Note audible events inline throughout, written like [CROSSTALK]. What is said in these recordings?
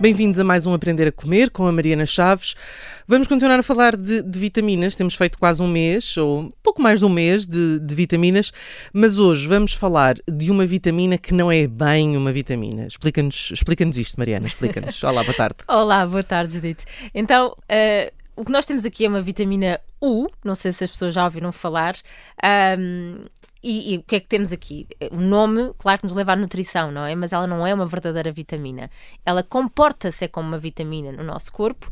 Bem-vindos a mais um Aprender a Comer com a Mariana Chaves. Vamos continuar a falar de, de vitaminas. Temos feito quase um mês, ou pouco mais de um mês, de, de, vitaminas, mas hoje vamos falar de uma vitamina que não é bem uma vitamina. Explica-nos explica isto, Mariana. Explica-nos. [LAUGHS] Olá, boa tarde. Olá, boa tarde, Judite. Então, uh, o que nós temos aqui é uma vitamina U, não sei se as pessoas já ouviram falar. Um, e, e, o que é que temos aqui? O nome, claro que nos leva à nutrição, não é? Mas ela não é uma verdadeira vitamina. Ela comporta-se como uma vitamina no nosso corpo.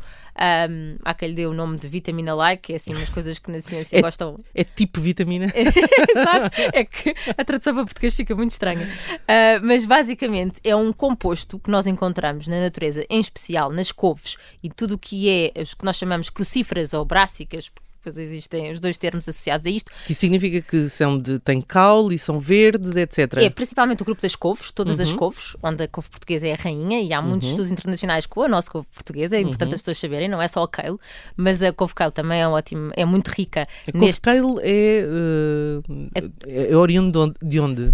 Um, há quem lhe dê o nome de vitamina like, que é assim umas coisas que na ciência [LAUGHS] é, gostam. É tipo vitamina? [LAUGHS] Exato. É que a tradução para português fica muito estranha. Uh, mas basicamente é um composto que nós encontramos na natureza, em especial nas couves e tudo o que é os que nós chamamos crucíferas ou brássicas, Pois existem os dois termos associados a isto. Que significa que são de, têm caule e são verdes, etc. É, principalmente o grupo das couves, todas uhum. as couves, onde a couve portuguesa é a rainha, e há muitos uhum. estudos internacionais com a nossa couve portuguesa, é importante uhum. as pessoas saberem, não é só o kale, mas a couve kale também é ótimo, é muito rica. A couve neste... kale é, uh, é, é oriundo de onde?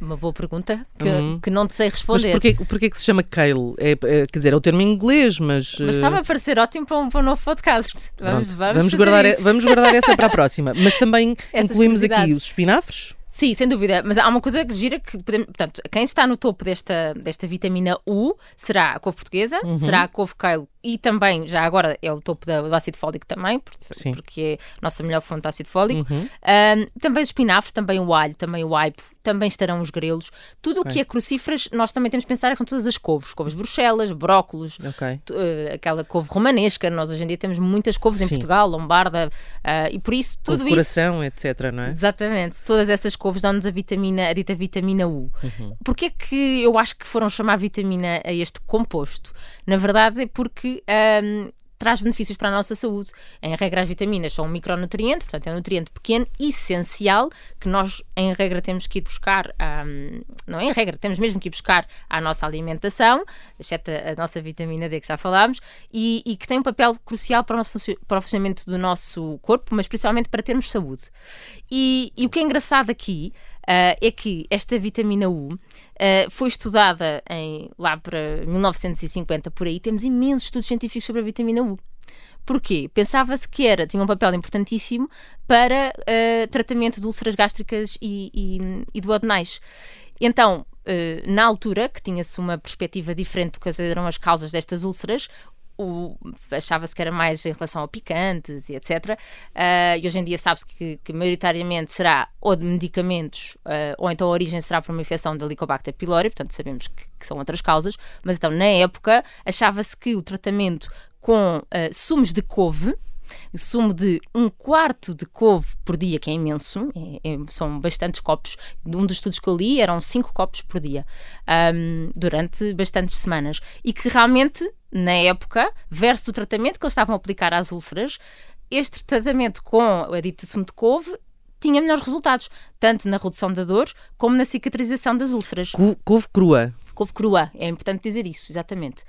Uma boa pergunta que, uhum. que não te sei responder. Mas porquê, porquê que se chama kale? É, é, quer dizer, é o termo em inglês, mas. Mas está-me a eh, parecer ótimo para um, para um novo podcast. Vamos, vamos, vamos guardar, isso. vamos guardar essa para a próxima. [LAUGHS] Mas também incluímos aqui os espinafres. Sim, sem dúvida. Mas há uma coisa que gira que podemos, portanto, quem está no topo desta, desta vitamina U será a couve portuguesa, uhum. será a couve kale e também, já agora, é o topo da, do ácido fólico também, porque, porque é a nossa melhor fonte de ácido fólico. Uhum. Um, também os espinafres, também o alho, também o aipo, também estarão os grelos. Tudo okay. o que é crucíferas, nós também temos que pensar que são todas as couves. Couves bruxelas, brócolos, okay. uh, aquela couve romanesca. Nós hoje em dia temos muitas couves Sim. em Portugal, lombarda, uh, e por isso tudo couve isso... coração, etc, não é? Exatamente. Todas essas couves dão-nos a vitamina, a dita vitamina U. Uhum. Porquê que eu acho que foram chamar vitamina a este composto? Na verdade é porque um, traz benefícios para a nossa saúde. Em regra, as vitaminas são um micronutriente, portanto, é um nutriente pequeno, essencial, que nós, em regra, temos que ir buscar, um, não é em regra, temos mesmo que ir buscar à nossa alimentação, exceto a nossa vitamina D que já falámos, e, e que tem um papel crucial para o, nosso, para o funcionamento do nosso corpo, mas principalmente para termos saúde. E, e o que é engraçado aqui é que esta vitamina U uh, foi estudada em, lá para 1950, por aí, temos imensos estudos científicos sobre a vitamina U. Porquê? Pensava-se que era, tinha um papel importantíssimo para uh, tratamento de úlceras gástricas e, e, e. Então, Uh, na altura, que tinha-se uma perspectiva diferente do que eram as causas destas úlceras, achava-se que era mais em relação a picantes e etc. Uh, e hoje em dia sabe-se que, que, maioritariamente será ou de medicamentos uh, ou então a origem será por uma infecção da Helicobacter pylori, portanto sabemos que, que são outras causas, mas então na época achava-se que o tratamento com uh, sumos de couve sumo de um quarto de couve por dia, que é imenso, é, é, são bastantes copos. Um dos estudos que eu li eram cinco copos por dia, um, durante bastantes semanas. E que realmente, na época, versus o tratamento que eles estavam a aplicar às úlceras, este tratamento com a dita sumo de couve tinha melhores resultados, tanto na redução da dor como na cicatrização das úlceras. Couve crua couve crua, é importante dizer isso, exatamente.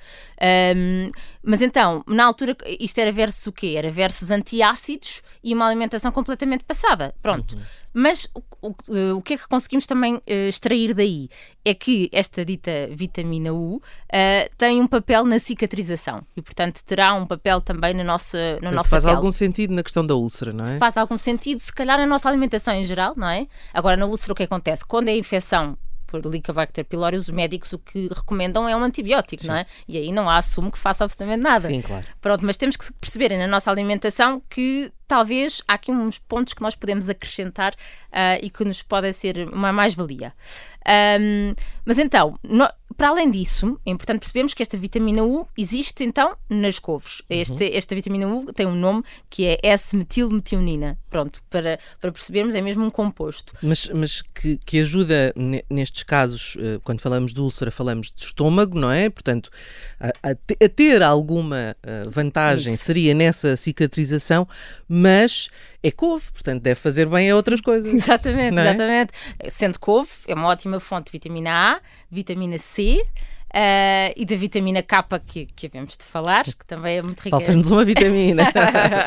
Um, mas então, na altura, isto era versus o quê? Era versus antiácidos e uma alimentação completamente passada. Pronto. Uhum. Mas o, o, o, que é que conseguimos também uh, extrair daí? É que esta dita vitamina U uh, tem um papel na cicatrização e, portanto, terá um papel também na nossa, na nossa faz pele. algum sentido na questão da úlcera, não é? Faz algum sentido, se calhar na nossa alimentação em geral, não é? Agora, na úlcera, o que acontece? Quando a infecção Helicobacter pylori, os médicos o que recomendam é um antibiótico, Sim. não é? E aí não há assumo que faça absolutamente nada. Sim, claro. Pronto, mas temos que perceber na nossa alimentação que talvez há aqui uns pontos que nós podemos acrescentar uh, e que nos podem ser uma mais-valia. Um, mas então, no, para além disso, é importante percebermos que esta vitamina U existe então nas couves. Uhum. Este, esta vitamina U tem um nome que é S-metilmetionina. Pronto, para, para percebermos, é mesmo um composto. Mas, mas que, que ajuda nestes casos, eh, quando falamos de úlcera, falamos de estômago, não é? Portanto, a, a, a ter alguma eh, vantagem Isso. seria nessa cicatrização, mas é couve, portanto deve fazer bem a outras coisas. [LAUGHS] Exatamente, é? exatamente. Sendo couve, é uma ótima fonte de vitamina A, vitamina C. Uh, e da vitamina K que, que havemos de falar, que também é muito rica. Falta-nos uma vitamina.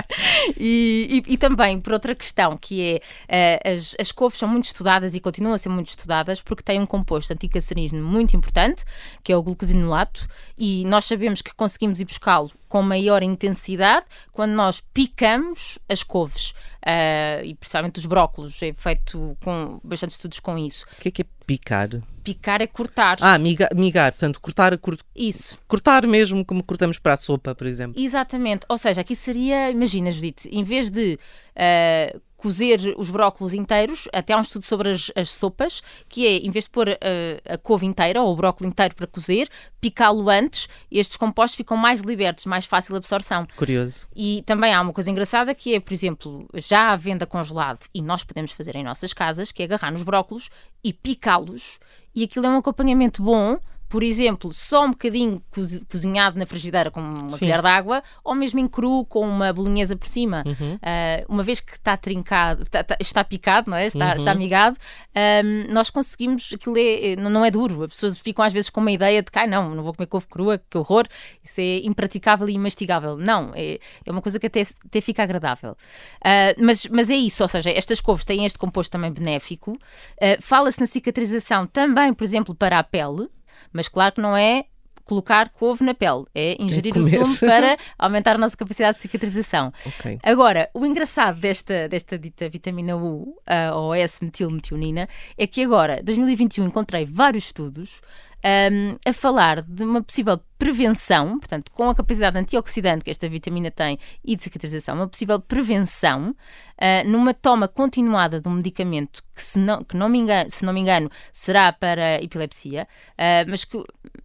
[LAUGHS] e, e, e, também por outra questão, que é uh, as, as couves são muito estudadas e continuam a ser muito estudadas porque têm um composto anticancerígeno muito importante, que é o glucosinolato, e nós sabemos que conseguimos ir buscá-lo com maior intensidade quando nós picamos as couves uh, e principalmente os brócolos. É feito com bastante estudos com isso. O que é que é picar? Picar é cortar. Ah, migar, migar portanto, cortar, cur... Isso. Cortar mesmo como cortamos para a sopa, por exemplo. Exatamente. Ou seja, aqui seria, imagina, Judite, em vez de uh, cozer os brócolos inteiros, até há um estudo sobre as, as sopas, que é, em vez de pôr uh, a couve inteira ou o brócolis inteiro para cozer, picá-lo antes, estes compostos ficam mais libertos, mais fácil absorção. Curioso. E também há uma coisa engraçada que é, por exemplo, já à venda congelado, e nós podemos fazer em nossas casas, que é agarrar nos brócolos e picá-los, e aquilo é um acompanhamento bom por exemplo, só um bocadinho cozinhado na frigideira com uma Sim. colher de água, ou mesmo em cru com uma bolonhesa por cima. Uhum. Uh, uma vez que está trincado, está, está, está picado, não é? Está, uhum. está amigado, um, nós conseguimos, aquilo é, não é duro. As pessoas ficam às vezes com uma ideia de que, ah, não, não vou comer couve crua, que horror, isso é impraticável e imastigável. Não, é, é uma coisa que até, até fica agradável. Uh, mas, mas é isso, ou seja, estas couves têm este composto também benéfico. Uh, Fala-se na cicatrização também, por exemplo, para a pele. Mas claro que não é colocar couve na pele, é ingerir é o sumo [LAUGHS] para aumentar a nossa capacidade de cicatrização. Okay. Agora, o engraçado desta, desta dita vitamina U, uh, ou S-metilmetionina, é que agora, 2021, encontrei vários estudos um, a falar de uma possível prevenção, portanto, com a capacidade antioxidante que esta vitamina tem e de cicatrização, uma possível prevenção uh, numa toma continuada de um medicamento que, se não, que não me engano, se não me engano, será para epilepsia, uh, mas que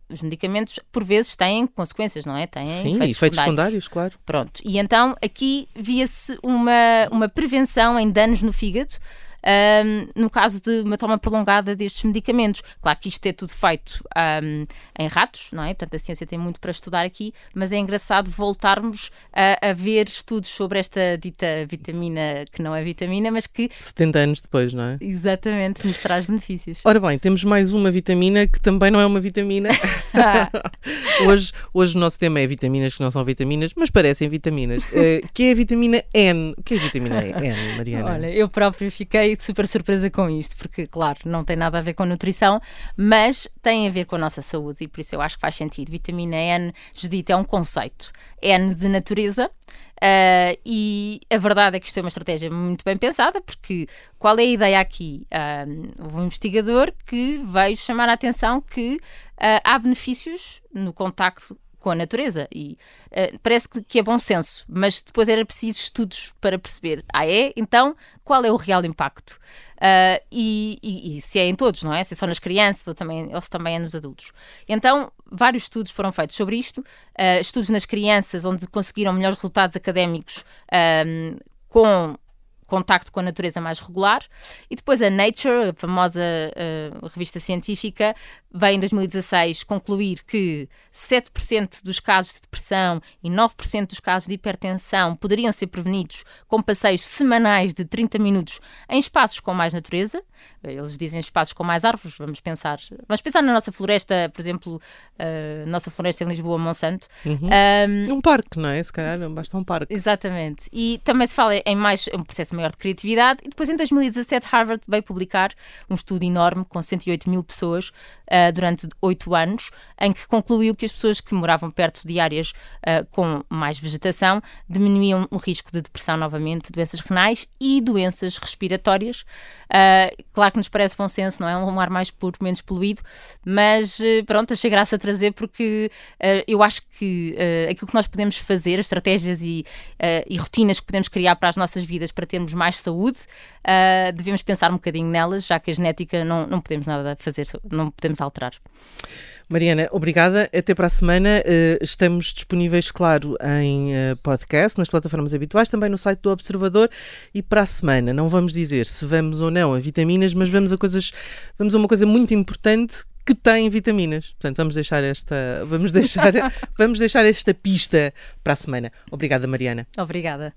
os medicamentos, por vezes, têm consequências, não é? Têm Sim, efeitos, efeitos secundários. claro. Pronto. E então aqui via-se uma, uma prevenção em danos no fígado um, no caso de uma toma prolongada destes medicamentos. Claro que isto é tudo feito um, em ratos, não é? Portanto, a ciência tem muito para estudar aqui, mas é engraçado voltarmos a, a ver estudos sobre esta dita vitamina, que não é vitamina, mas que. 70 anos depois, não é? Exatamente, nos traz benefícios. Ora bem, temos mais uma vitamina que também não é uma vitamina. [LAUGHS] [LAUGHS] hoje, hoje o nosso tema é vitaminas que não são vitaminas, mas parecem vitaminas, uh, que é a vitamina N. O que é a vitamina N, Mariana? Olha, eu próprio fiquei super surpresa com isto, porque, claro, não tem nada a ver com nutrição, mas tem a ver com a nossa saúde e por isso eu acho que faz sentido. Vitamina N, Judite, é um conceito. N de natureza. Uh, e a verdade é que isto é uma estratégia muito bem pensada, porque qual é a ideia aqui? Uh, houve um investigador que veio chamar a atenção que uh, há benefícios no contacto com a natureza. E uh, parece que, que, é bom senso, mas depois era preciso estudos para perceber. Ah, é? Então, qual é o real impacto? Uh, e, e, e, se é em todos, não é? Se é só nas crianças ou, também, ou se também é nos adultos. Então, vários estudos foram feitos sobre isto, uh, estudos nas crianças, onde conseguiram melhores resultados académicos com contacto com a natureza mais regular. E depois a Nature, a famosa uh, revista científica, veio em 2016 concluir que 7% dos casos de depressão e 9% dos casos de hipertensão poderiam ser prevenidos com passeios semanais de 30 minutos em espaços com mais natureza. Eles dizem espaços com mais árvores, vamos pensar. Vamos pensar na nossa floresta, por exemplo, uh, nossa floresta em Lisboa, Monsanto. Uhum. Um, um parque, não é? Se calhar basta um parque. Exatamente. E também se fala em mais um processo maior de criatividade. E depois, em 2017, Harvard veio publicar um estudo enorme com 108 mil pessoas uh, durante oito anos, em que concluiu que as pessoas que moravam perto de áreas uh, com mais vegetação diminuíam o risco de depressão novamente, doenças renais e doenças respiratórias. Uh, claro que nos parece bom senso, não é? Um ar mais puro, menos poluído, mas pronto, achei graça a trazer porque eu acho que aquilo que nós podemos fazer, as estratégias e, e rotinas que podemos criar para as nossas vidas para termos mais saúde, devemos pensar um bocadinho nelas, já que a genética não, não podemos nada fazer, não podemos alterar. Mariana, obrigada. Até para a semana. Eh, estamos disponíveis, claro, em eh, podcast, nas plataformas habituais, também no site do Observador. E para a semana, não vamos dizer se vamos ou não a vitaminas, mas vamos a coisas, vamos a uma coisa muito importante que tem vitaminas. Portanto, vamos deixar esta, vamos deixar, [LAUGHS] vamos deixar esta pista para a semana. Obrigada, Mariana. Obrigada.